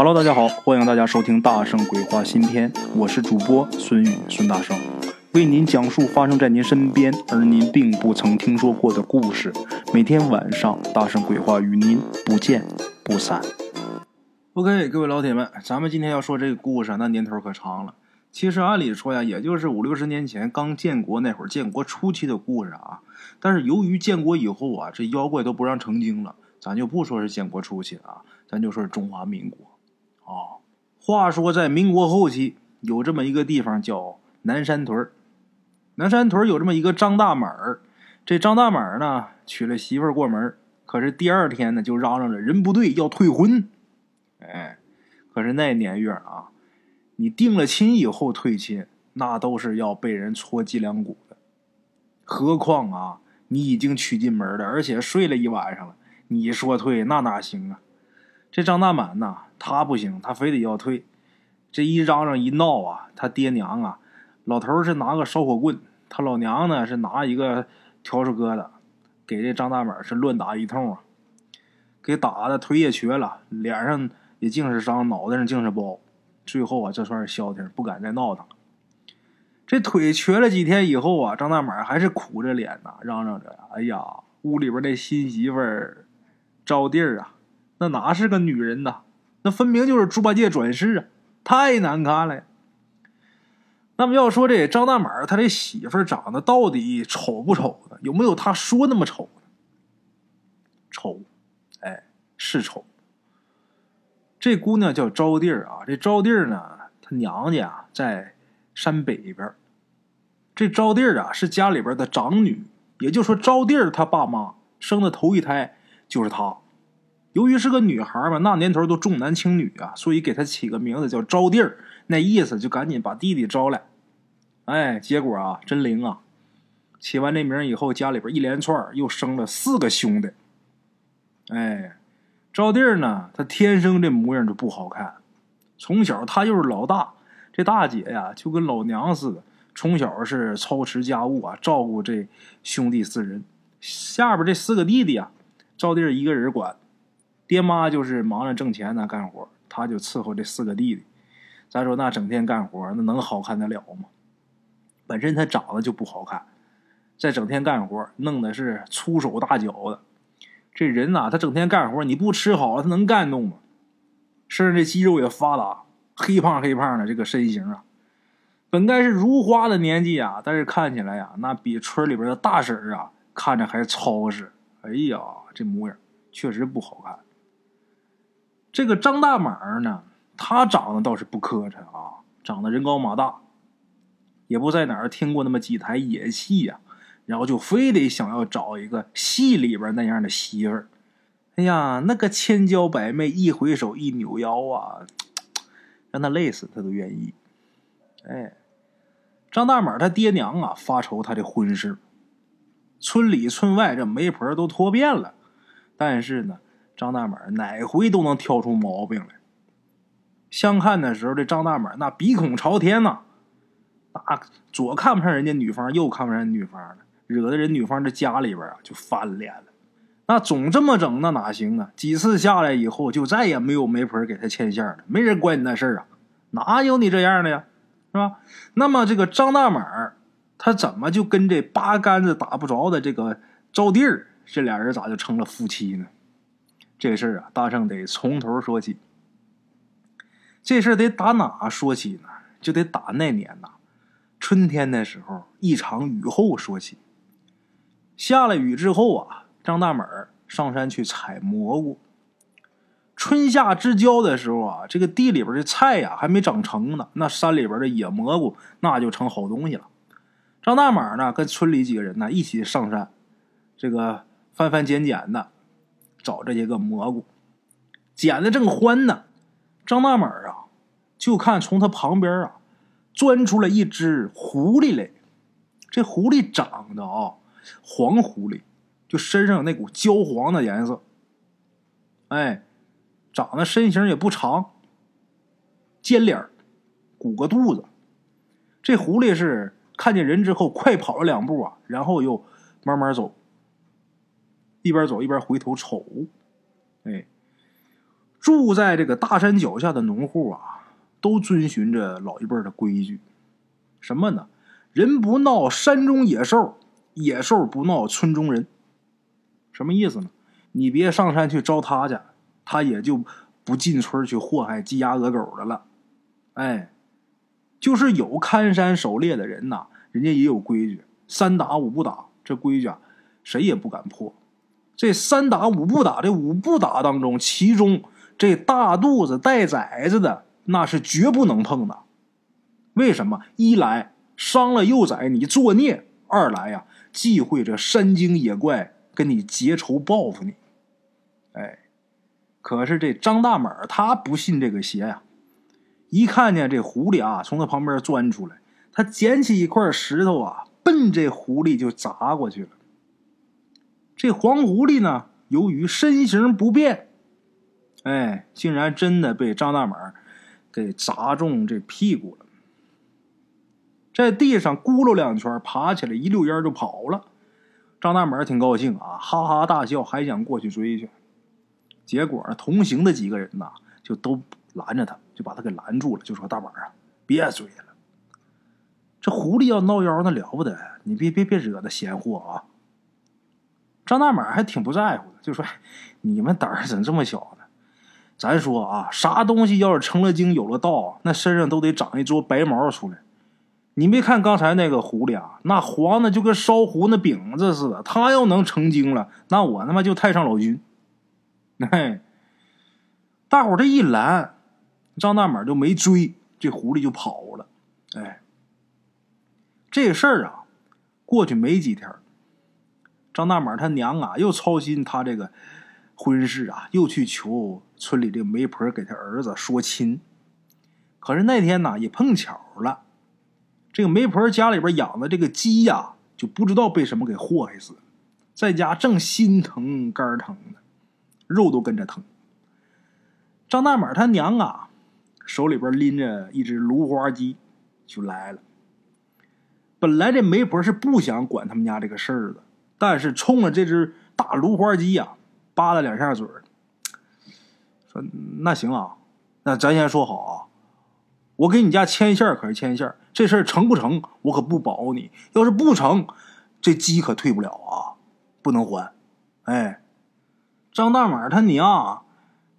Hello，大家好，欢迎大家收听《大圣鬼话》新篇，我是主播孙宇，孙大圣为您讲述发生在您身边而您并不曾听说过的故事。每天晚上，《大圣鬼话》与您不见不散。OK，各位老铁们，咱们今天要说这个故事，那年头可长了。其实按理说呀，也就是五六十年前刚建国那会儿，建国初期的故事啊。但是由于建国以后啊，这妖怪都不让成精了，咱就不说是建国初期了啊，咱就说是中华民国。啊，话说在民国后期，有这么一个地方叫南山屯南山屯有这么一个张大满儿，这张大满儿呢娶了媳妇儿过门，可是第二天呢就嚷嚷着人不对要退婚。哎，可是那年月啊，你定了亲以后退亲，那都是要被人戳脊梁骨的。何况啊，你已经娶进门了，而且睡了一晚上了，你说退那哪行啊？这张大满呐。他不行，他非得要退。这一嚷嚷一闹啊，他爹娘啊，老头是拿个烧火棍，他老娘呢是拿一个笤帚疙瘩，给这张大满是乱打一通啊，给打的腿也瘸了，脸上也尽是伤，脑袋上尽是包。最后啊，这算是消停，不敢再闹腾了。这腿瘸了几天以后啊，张大满还是苦着脸呐，嚷嚷着：“哎呀，屋里边那新媳妇儿招娣儿啊，那哪是个女人呐？”那分明就是猪八戒转世啊！太难看了。那么要说这张大满他这媳妇长得到底丑不丑呢？有没有他说那么丑呢？丑，哎，是丑。这姑娘叫招娣啊，这招娣呢，她娘家在山北边。这招娣啊是家里边的长女，也就说招娣她爸妈生的头一胎就是她。由于是个女孩嘛，那年头都重男轻女啊，所以给她起个名字叫招娣儿，那意思就赶紧把弟弟招来。哎，结果啊，真灵啊！起完这名以后，家里边一连串又生了四个兄弟。哎，招娣儿呢，她天生这模样就不好看，从小她就是老大，这大姐呀就跟老娘似的，从小是操持家务啊，照顾这兄弟四人，下边这四个弟弟啊，招娣儿一个人管。爹妈就是忙着挣钱呢，干活，他就伺候这四个弟弟。咱说那整天干活，那能好看得了吗？本身他长得就不好看，再整天干活，弄的是粗手大脚的。这人呐，他整天干活，你不吃好，他能干动吗？身上这肌肉也发达，黑胖黑胖的这个身形啊，本该是如花的年纪啊，但是看起来呀，那比村里边的大婶啊看着还糙实。哎呀，这模样确实不好看。这个张大满呢，他长得倒是不磕碜啊，长得人高马大，也不在哪儿听过那么几台野戏呀，然后就非得想要找一个戏里边那样的媳妇儿。哎呀，那个千娇百媚，一回首一扭腰啊，让他累死他都愿意。哎，张大满他爹娘啊发愁他的婚事，村里村外这媒婆都托遍了，但是呢。张大满哪回都能挑出毛病来。相看的时候，这张大满那鼻孔朝天呐，那左看不上人家女方，右看不上人女方的，惹得人女方这家里边啊就翻脸了。那总这么整，那哪行啊？几次下来以后，就再也没有媒婆给他牵线了，没人管你那事儿啊，哪有你这样的呀？是吧？那么这个张大满他怎么就跟这八竿子打不着的这个招娣儿，这俩人咋就成了夫妻呢？这事儿啊，大圣得从头说起。这事儿得打哪说起呢？就得打那年呐，春天的时候，一场雨后说起。下了雨之后啊，张大满上山去采蘑菇。春夏之交的时候啊，这个地里边的菜呀还没长成呢，那山里边的野蘑菇那就成好东西了。张大满呢，跟村里几个人呢一起上山，这个翻翻捡捡的。找这些个蘑菇，捡的正欢呢。张大满啊，就看从他旁边啊，钻出来一只狐狸来。这狐狸长得啊，黄狐狸，就身上有那股焦黄的颜色。哎，长得身形也不长，尖脸鼓个肚子。这狐狸是看见人之后，快跑了两步啊，然后又慢慢走。一边走一边回头瞅，哎，住在这个大山脚下的农户啊，都遵循着老一辈的规矩，什么呢？人不闹山中野兽，野兽不闹村中人。什么意思呢？你别上山去招他去，他也就不进村去祸害鸡鸭鹅狗的了。哎，就是有看山狩猎的人呐，人家也有规矩，三打五不打，这规矩啊，谁也不敢破。这三打五不打，这五不打当中，其中这大肚子带崽子的，那是绝不能碰的。为什么？一来伤了幼崽你作孽；二来呀，忌讳这山精野怪跟你结仇报复你。哎，可是这张大满他不信这个邪呀。一看见这狐狸啊，从他旁边钻出来，他捡起一块石头啊，奔这狐狸就砸过去了。这黄狐狸呢，由于身形不便，哎，竟然真的被张大猛给砸中这屁股了，在地上咕噜两圈，爬起来一溜烟就跑了。张大猛挺高兴啊，哈哈大笑，还想过去追去。结果，同行的几个人呐，就都拦着他。就把他给拦住了，就说：“大板啊，别追了。这狐狸要闹妖，那了不得！你别别别惹那闲货啊！”张大满还挺不在乎的，就说：“你们胆儿怎这么小呢？咱说啊，啥东西要是成了精有了道，那身上都得长一撮白毛出来。你没看刚才那个狐狸啊，那黄的就跟烧糊那饼子似的。他要能成精了，那我他妈就太上老君。嘿，大伙这一拦。”张大满就没追，这狐狸就跑了。哎，这事儿啊，过去没几天，张大满他娘啊又操心他这个婚事啊，又去求村里这媒婆给他儿子说亲。可是那天呢，也碰巧了，这个媒婆家里边养的这个鸡呀，就不知道被什么给祸害死，在家正心疼肝疼呢，肉都跟着疼。张大满他娘啊。手里边拎着一只芦花鸡，就来了。本来这媒婆是不想管他们家这个事儿的，但是冲着这只大芦花鸡呀，扒了两下嘴说：“那行啊，那咱先说好啊，我给你家牵线可是牵线，这事儿成不成，我可不保你。要是不成，这鸡可退不了啊，不能还。”哎，张大满他娘。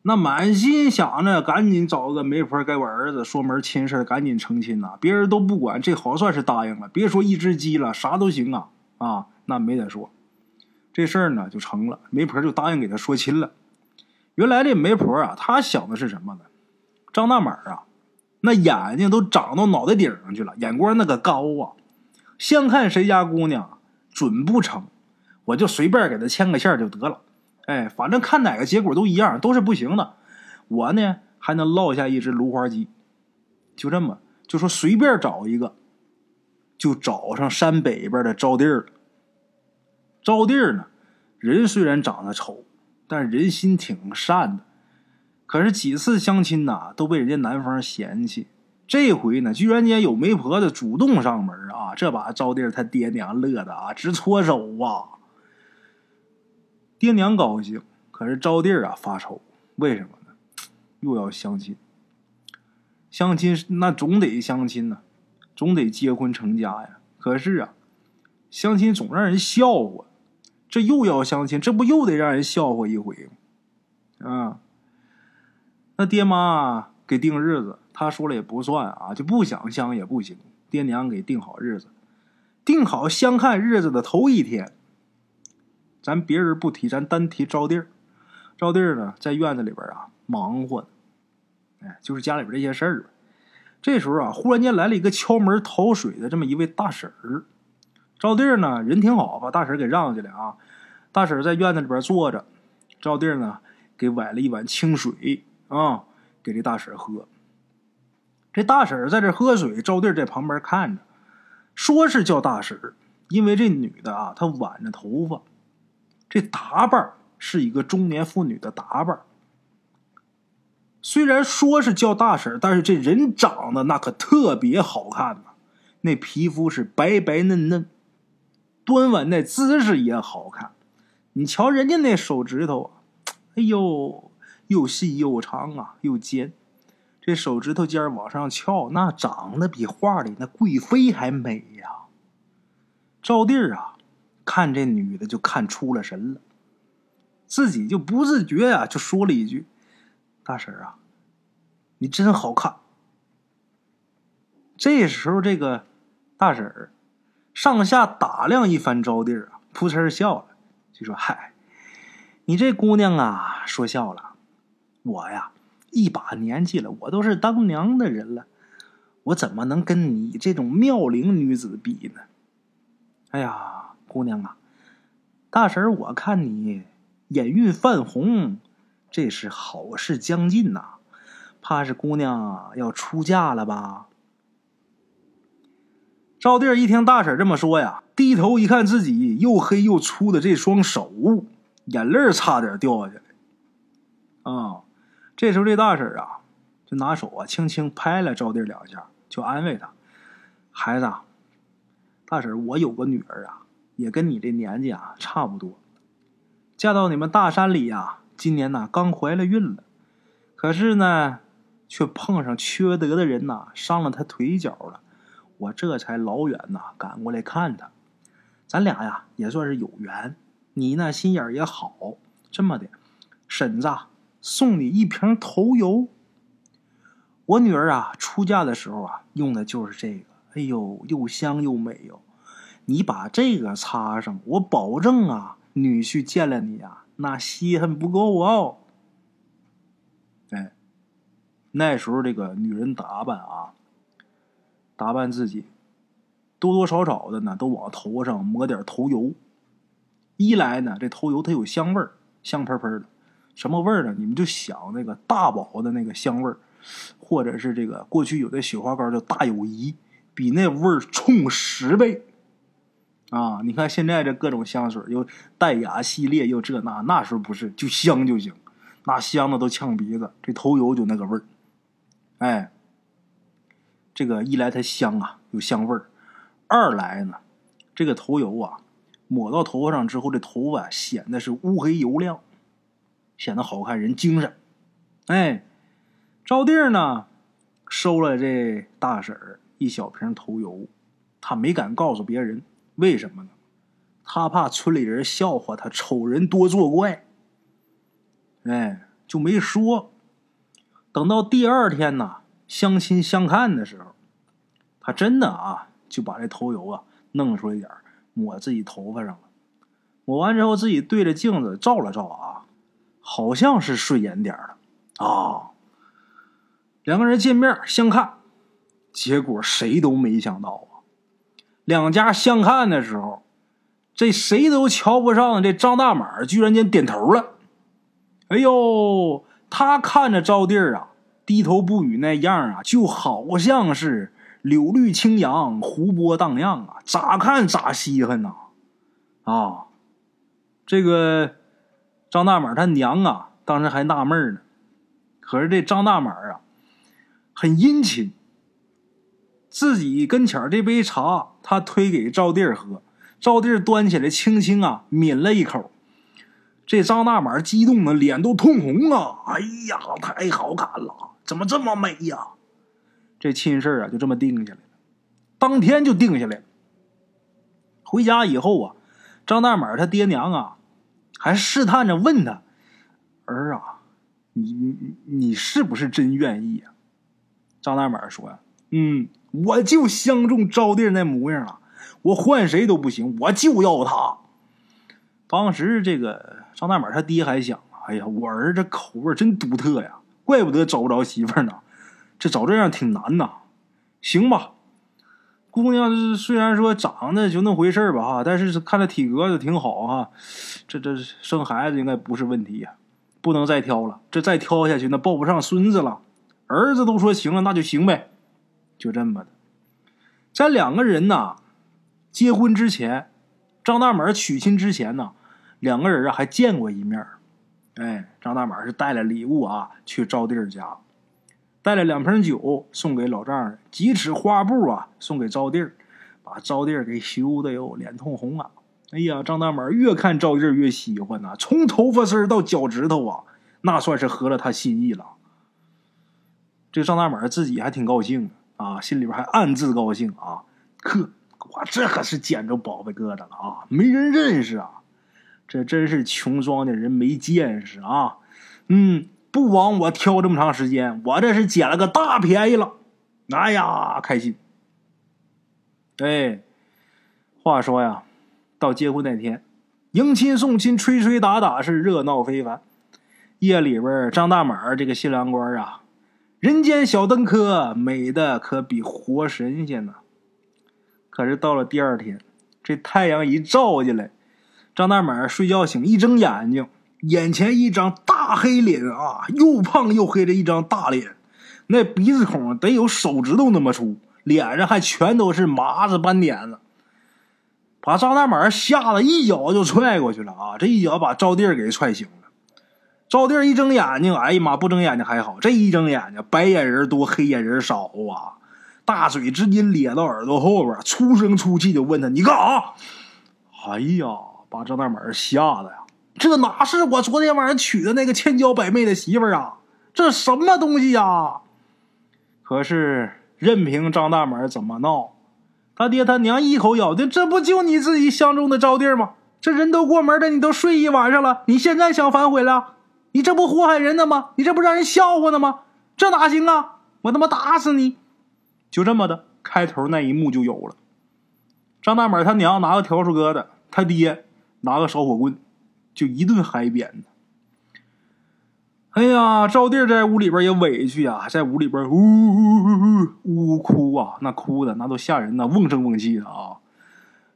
那满心想着赶紧找个媒婆给我儿子说门亲事赶紧成亲呐！别人都不管，这好算是答应了。别说一只鸡了，啥都行啊！啊，那没得说，这事儿呢就成了，媒婆就答应给他说亲了。原来这媒婆啊，她想的是什么呢？张大满啊，那眼睛都长到脑袋顶上去了，眼光那个高啊！相看谁家姑娘准不成，我就随便给他牵个线就得了。哎，反正看哪个结果都一样，都是不行的。我呢还能落下一只芦花鸡，就这么就说随便找一个，就找上山北边的招娣了。招娣呢，人虽然长得丑，但人心挺善的。可是几次相亲呐，都被人家男方嫌弃。这回呢，居然间有媒婆子主动上门啊！这把招娣他爹娘乐的啊，直搓手啊。爹娘高兴，可是招娣啊发愁，为什么呢？又要相亲，相亲那总得相亲呢，总得结婚成家呀。可是啊，相亲总让人笑话，这又要相亲，这不又得让人笑话一回吗？啊，那爹妈给定日子，他说了也不算啊，就不想相也不行。爹娘给定好日子，定好相看日子的头一天。咱别人不提，咱单提招娣儿。招娣儿呢，在院子里边啊忙活，哎，就是家里边这些事儿。这时候啊，忽然间来了一个敲门讨水的这么一位大婶儿。赵弟儿呢，人挺好，把大婶给让进来啊。大婶在院子里边坐着，赵弟儿呢给崴了一碗清水啊，给这大婶喝。这大婶在这喝水，赵弟在旁边看着，说是叫大婶因为这女的啊，她挽着头发。这打扮是一个中年妇女的打扮，虽然说是叫大婶，但是这人长得那可特别好看呐，那皮肤是白白嫩嫩，端碗那姿势也好看。你瞧人家那手指头，哎呦，又细又长啊，又尖。这手指头尖往上翘，那长得比画里那贵妃还美呀。赵弟儿啊，看这女的就看出了神了，自己就不自觉呀，就说了一句：“大婶啊，你真好看。”这时候，这个大婶儿上下打量一番招弟儿啊，扑哧笑了，就说：“嗨，你这姑娘啊，说笑了，我呀。”一把年纪了，我都是当娘的人了，我怎么能跟你这种妙龄女子比呢？哎呀，姑娘啊，大婶儿，我看你眼晕泛红，这是好事将近呐，怕是姑娘要出嫁了吧？赵弟一听大婶这么说呀，低头一看自己又黑又粗的这双手，眼泪差点掉下来。啊！这时候，这大婶啊，就拿手啊轻轻拍了赵弟两下，就安慰他：“孩子啊，大婶，我有个女儿啊，也跟你这年纪啊差不多，嫁到你们大山里呀，今年呢刚怀了孕了，可是呢，却碰上缺德的人呐，伤了她腿脚了，我这才老远呐赶过来看她，咱俩呀也算是有缘，你那心眼也好，这么的，婶子。”送你一瓶头油。我女儿啊，出嫁的时候啊，用的就是这个。哎呦，又香又美哟！你把这个擦上，我保证啊，女婿见了你啊，那稀罕不够哦。哎，那时候这个女人打扮啊，打扮自己，多多少少的呢，都往头上抹点头油。一来呢，这头油它有香味儿，香喷喷的。什么味儿呢？你们就想那个大宝的那个香味儿，或者是这个过去有的雪花膏叫大友谊，比那味儿冲十倍。啊，你看现在这各种香水，又淡雅系列，又这那，那时候不是就香就行，那香的都呛鼻子。这头油就那个味儿，哎，这个一来它香啊，有香味儿；二来呢，这个头油啊，抹到头发上之后，这头发显得是乌黑油亮。显得好看，人精神。哎，赵弟呢，收了这大婶儿一小瓶头油，他没敢告诉别人，为什么呢？他怕村里人笑话他丑人多作怪。哎，就没说。等到第二天呢，相亲相看的时候，他真的啊，就把这头油啊弄出来点抹自己头发上了。抹完之后，自己对着镜子照了照啊。好像是顺眼点了啊！两个人见面相看，结果谁都没想到啊，两家相看的时候，这谁都瞧不上这张大满，居然间点头了。哎呦，他看着招弟儿啊，低头不语那样啊，就好像是柳绿青扬，湖波荡漾啊，咋看咋稀罕呐！啊，这个。张大满他娘啊，当时还纳闷呢。可是这张大满啊，很殷勤。自己跟前这杯茶，他推给赵弟儿喝。赵弟儿端起来，轻轻啊抿了一口。这张大满激动的脸都通红啊！哎呀，太好看了，怎么这么美呀？这亲事啊，就这么定下来了。当天就定下来了。回家以后啊，张大满他爹娘啊。还试探着问他：“儿啊，你你你是不是真愿意啊？”张大满说：“呀，嗯，我就相中招弟那模样了，我换谁都不行，我就要他。”当时这个张大满他爹还想：“哎呀，我儿子口味真独特呀，怪不得找不着媳妇呢，这找这样挺难呐。”行吧。姑娘虽然说长得就那回事吧哈，但是看着体格子挺好哈，这这生孩子应该不是问题呀，不能再挑了，这再挑下去那抱不上孙子了。儿子都说行了，那就行呗，就这么的。在两个人呐结婚之前，张大门娶亲之前呢，两个人啊还见过一面哎，张大满是带了礼物啊去招弟儿家。带了两瓶酒送给老丈人，几尺花布啊送给招弟儿，把招弟儿给羞的哟脸通红啊！哎呀，张大满越看招弟儿越喜欢呐，从头发丝到脚趾头啊，那算是合了他心意了。这张大满自己还挺高兴啊，心里边还暗自高兴啊，呵，我这可是捡着宝贝疙瘩了啊，没人认识啊，这真是穷装的人没见识啊，嗯，不枉我挑这么长时间，我这是捡了个大便宜了，哎呀，开心。哎，话说呀，到结婚那天，迎亲送亲，吹吹打打是热闹非凡。夜里边，张大满这个新郎官啊，人间小灯科，美的可比活神仙呢。可是到了第二天，这太阳一照进来，张大满睡觉醒，一睁眼睛，眼前一张大黑脸啊，又胖又黑的一张大脸，那鼻子孔得有手指头那么粗。脸上还全都是麻子斑点子，把张大满吓得一脚就踹过去了啊！这一脚把招娣给踹醒了。招娣一睁眼睛，哎呀妈！不睁眼睛还好，这一睁眼睛，白眼人多，黑眼人少啊！大嘴直接咧到耳朵后边，粗声粗气就问他：“你干啥？”哎呀，把张大满吓得呀！这哪是我昨天晚上娶的那个千娇百媚的媳妇儿啊？这什么东西呀？可是。任凭张大满怎么闹，他爹他娘一口咬定这不就你自己相中的招娣吗？这人都过门了，你都睡一晚上了，你现在想反悔了？你这不祸害人呢吗？你这不让人笑话呢吗？这哪行啊！我他妈打死你！就这么的，开头那一幕就有了。张大满他娘拿个笤帚疙瘩，他爹拿个烧火棍，就一顿嗨扁哎呀，赵弟在屋里边也委屈呀，在屋里边呜呜呜呜呜哭啊，那哭的那都吓人呐，瓮声瓮气的啊。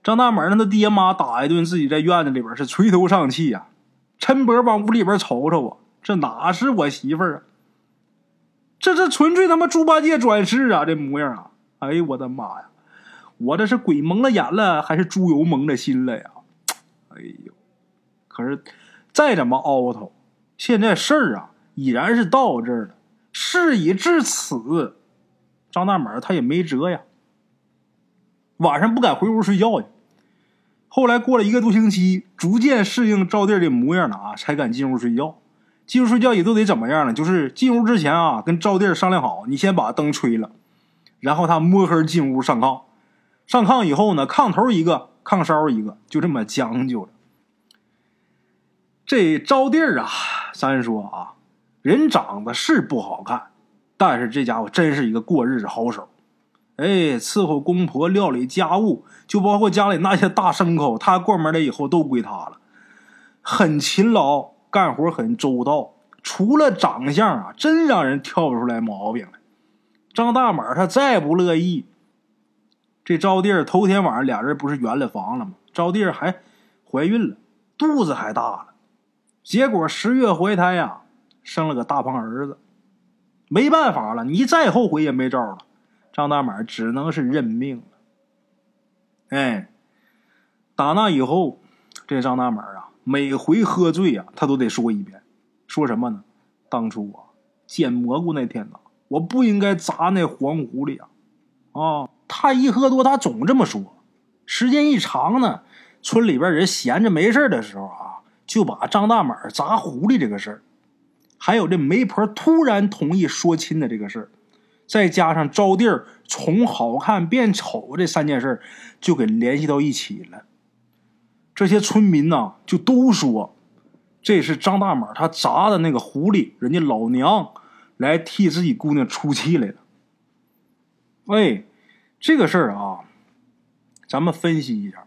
张大门让他爹妈打一顿，自己在院子里边是垂头丧气呀，抻脖往屋里边瞅瞅啊，这哪是我媳妇儿啊？这这纯粹他妈猪八戒转世啊，这模样啊！哎呦我的妈呀，我这是鬼蒙了眼了，还是猪油蒙了心了呀？哎呦，可是再怎么凹头。现在事儿啊，已然是到这儿了。事已至此，张大满他也没辙呀。晚上不敢回屋睡觉去。后来过了一个多星期，逐渐适应赵弟的模样了啊，才敢进屋睡觉。进屋睡觉也都得怎么样呢？就是进屋之前啊，跟赵弟商量好，你先把灯吹了，然后他摸黑进屋上炕。上炕以后呢，炕头一个，炕梢一个，就这么将就了。这招娣儿啊，咱说啊，人长得是不好看，但是这家伙真是一个过日子好手。哎，伺候公婆、料理家务，就包括家里那些大牲口，他过门了以后都归他了。很勤劳，干活很周到。除了长相啊，真让人挑不出来毛病来。张大满他再不乐意，这招娣儿头天晚上俩人不是圆了房了吗？招娣儿还怀孕了，肚子还大了。结果十月怀胎呀，生了个大胖儿子，没办法了，你再后悔也没招了。张大满只能是认命了。哎，打那以后，这张大满啊，每回喝醉呀，他都得说一遍，说什么呢？当初啊，捡蘑菇那天呐，我不应该砸那黄狐狸啊！啊，他一喝多，他总这么说。时间一长呢，村里边人闲着没事的时候啊。就把张大满砸狐狸这个事儿，还有这媒婆突然同意说亲的这个事儿，再加上招娣儿从好看变丑这三件事就给联系到一起了。这些村民呐，就都说这是张大满他砸的那个狐狸，人家老娘来替自己姑娘出气来了。喂，这个事儿啊，咱们分析一下，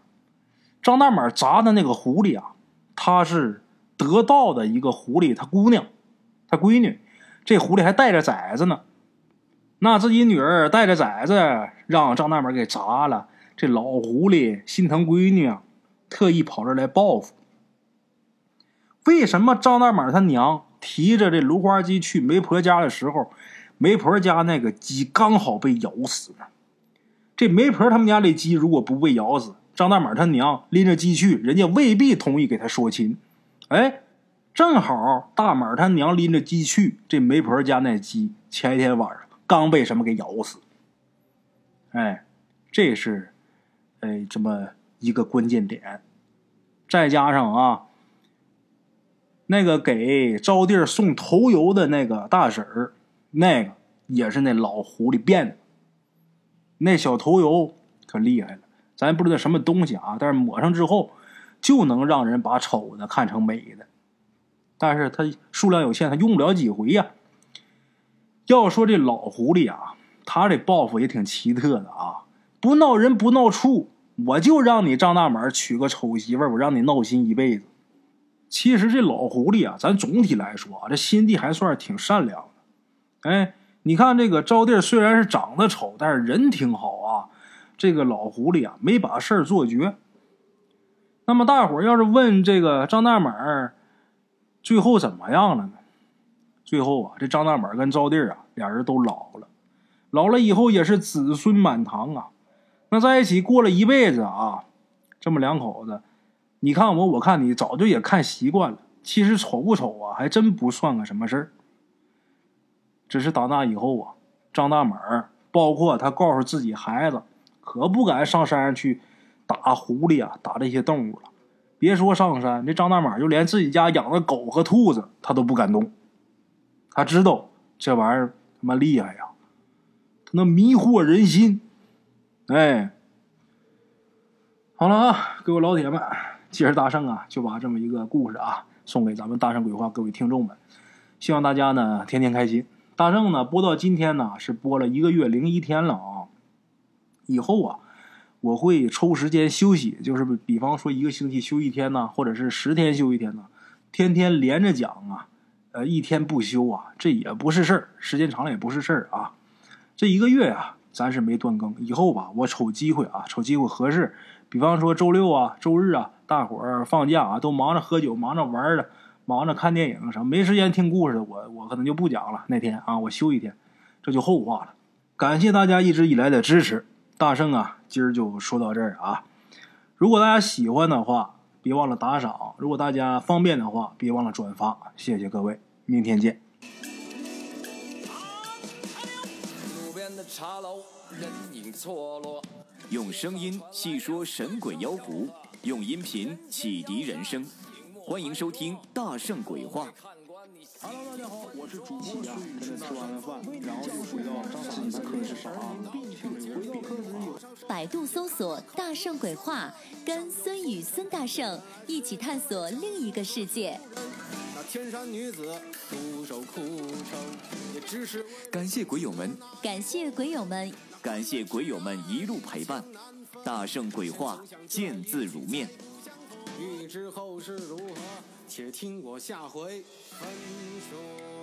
张大满砸的那个狐狸啊。他是得道的一个狐狸，他姑娘，他闺女，这狐狸还带着崽子呢。那自己女儿带着崽子让张大满给砸了，这老狐狸心疼闺女啊，特意跑这来报复。为什么张大满他娘提着这芦花鸡去媒婆家的时候，媒婆家那个鸡刚好被咬死呢？这媒婆他们家这鸡如果不被咬死，张大满他娘拎着鸡去，人家未必同意给他说亲。哎，正好大满他娘拎着鸡去，这媒婆家那鸡前一天晚上刚被什么给咬死。哎，这是哎这么一个关键点。再加上啊，那个给招娣送头油的那个大婶儿，那个也是那老狐狸变的。那小头油可厉害了，咱不知道什么东西啊，但是抹上之后就能让人把丑的看成美的。但是它数量有限，它用不了几回呀。要说这老狐狸啊，他这报复也挺奇特的啊，不闹人不闹畜，我就让你张大满娶个丑媳妇，我让你闹心一辈子。其实这老狐狸啊，咱总体来说啊，这心地还算挺善良的。哎，你看这个招娣虽然是长得丑，但是人挺好啊。这个老狐狸啊，没把事儿做绝。那么大伙儿要是问这个张大满最后怎么样了呢？最后啊，这张大满跟招娣啊，俩人都老了，老了以后也是子孙满堂啊。那在一起过了一辈子啊，这么两口子。你看我，我看你，早就也看习惯了。其实丑不丑啊，还真不算个什么事儿。只是打那以后啊，张大满包括他告诉自己孩子，可不敢上山去打狐狸啊，打这些动物了。别说上山，这张大满就连自己家养的狗和兔子，他都不敢动。他知道这玩意儿他妈厉害呀，他能迷惑人心。哎，好了啊，各位老铁们。今儿大圣啊，就把这么一个故事啊，送给咱们大圣鬼话各位听众们，希望大家呢天天开心。大圣呢播到今天呢是播了一个月零一天了啊，以后啊我会抽时间休息，就是比方说一个星期休一天呢，或者是十天休一天呢，天天连着讲啊，呃一天不休啊，这也不是事儿，时间长了也不是事儿啊。这一个月啊，咱是没断更，以后吧我瞅机会啊，瞅机会合适，比方说周六啊、周日啊。大伙儿放假啊，都忙着喝酒，忙着玩儿的，忙着看电影什么，没时间听故事的。我我可能就不讲了。那天啊，我休一天，这就后话了。感谢大家一直以来的支持，大圣啊，今儿就说到这儿啊。如果大家喜欢的话，别忘了打赏；如果大家方便的话，别忘了转发。谢谢各位，明天见。路边的茶楼，人影错落用声音细说神鬼妖狐。用音频启迪人生，欢迎收听《大圣鬼话》。Hello，大家好，我是主播孙宇。吃完了饭，然后就回到自己的课室上啊。百度搜索“大圣鬼话”，跟孙宇、孙大圣一起探索另一个世界。那天山女子独守空城，也只是感谢鬼友们，感谢鬼友们，感谢鬼友们一路陪伴。大圣鬼话，见字如面。欲知后事如何，且听我下回分说。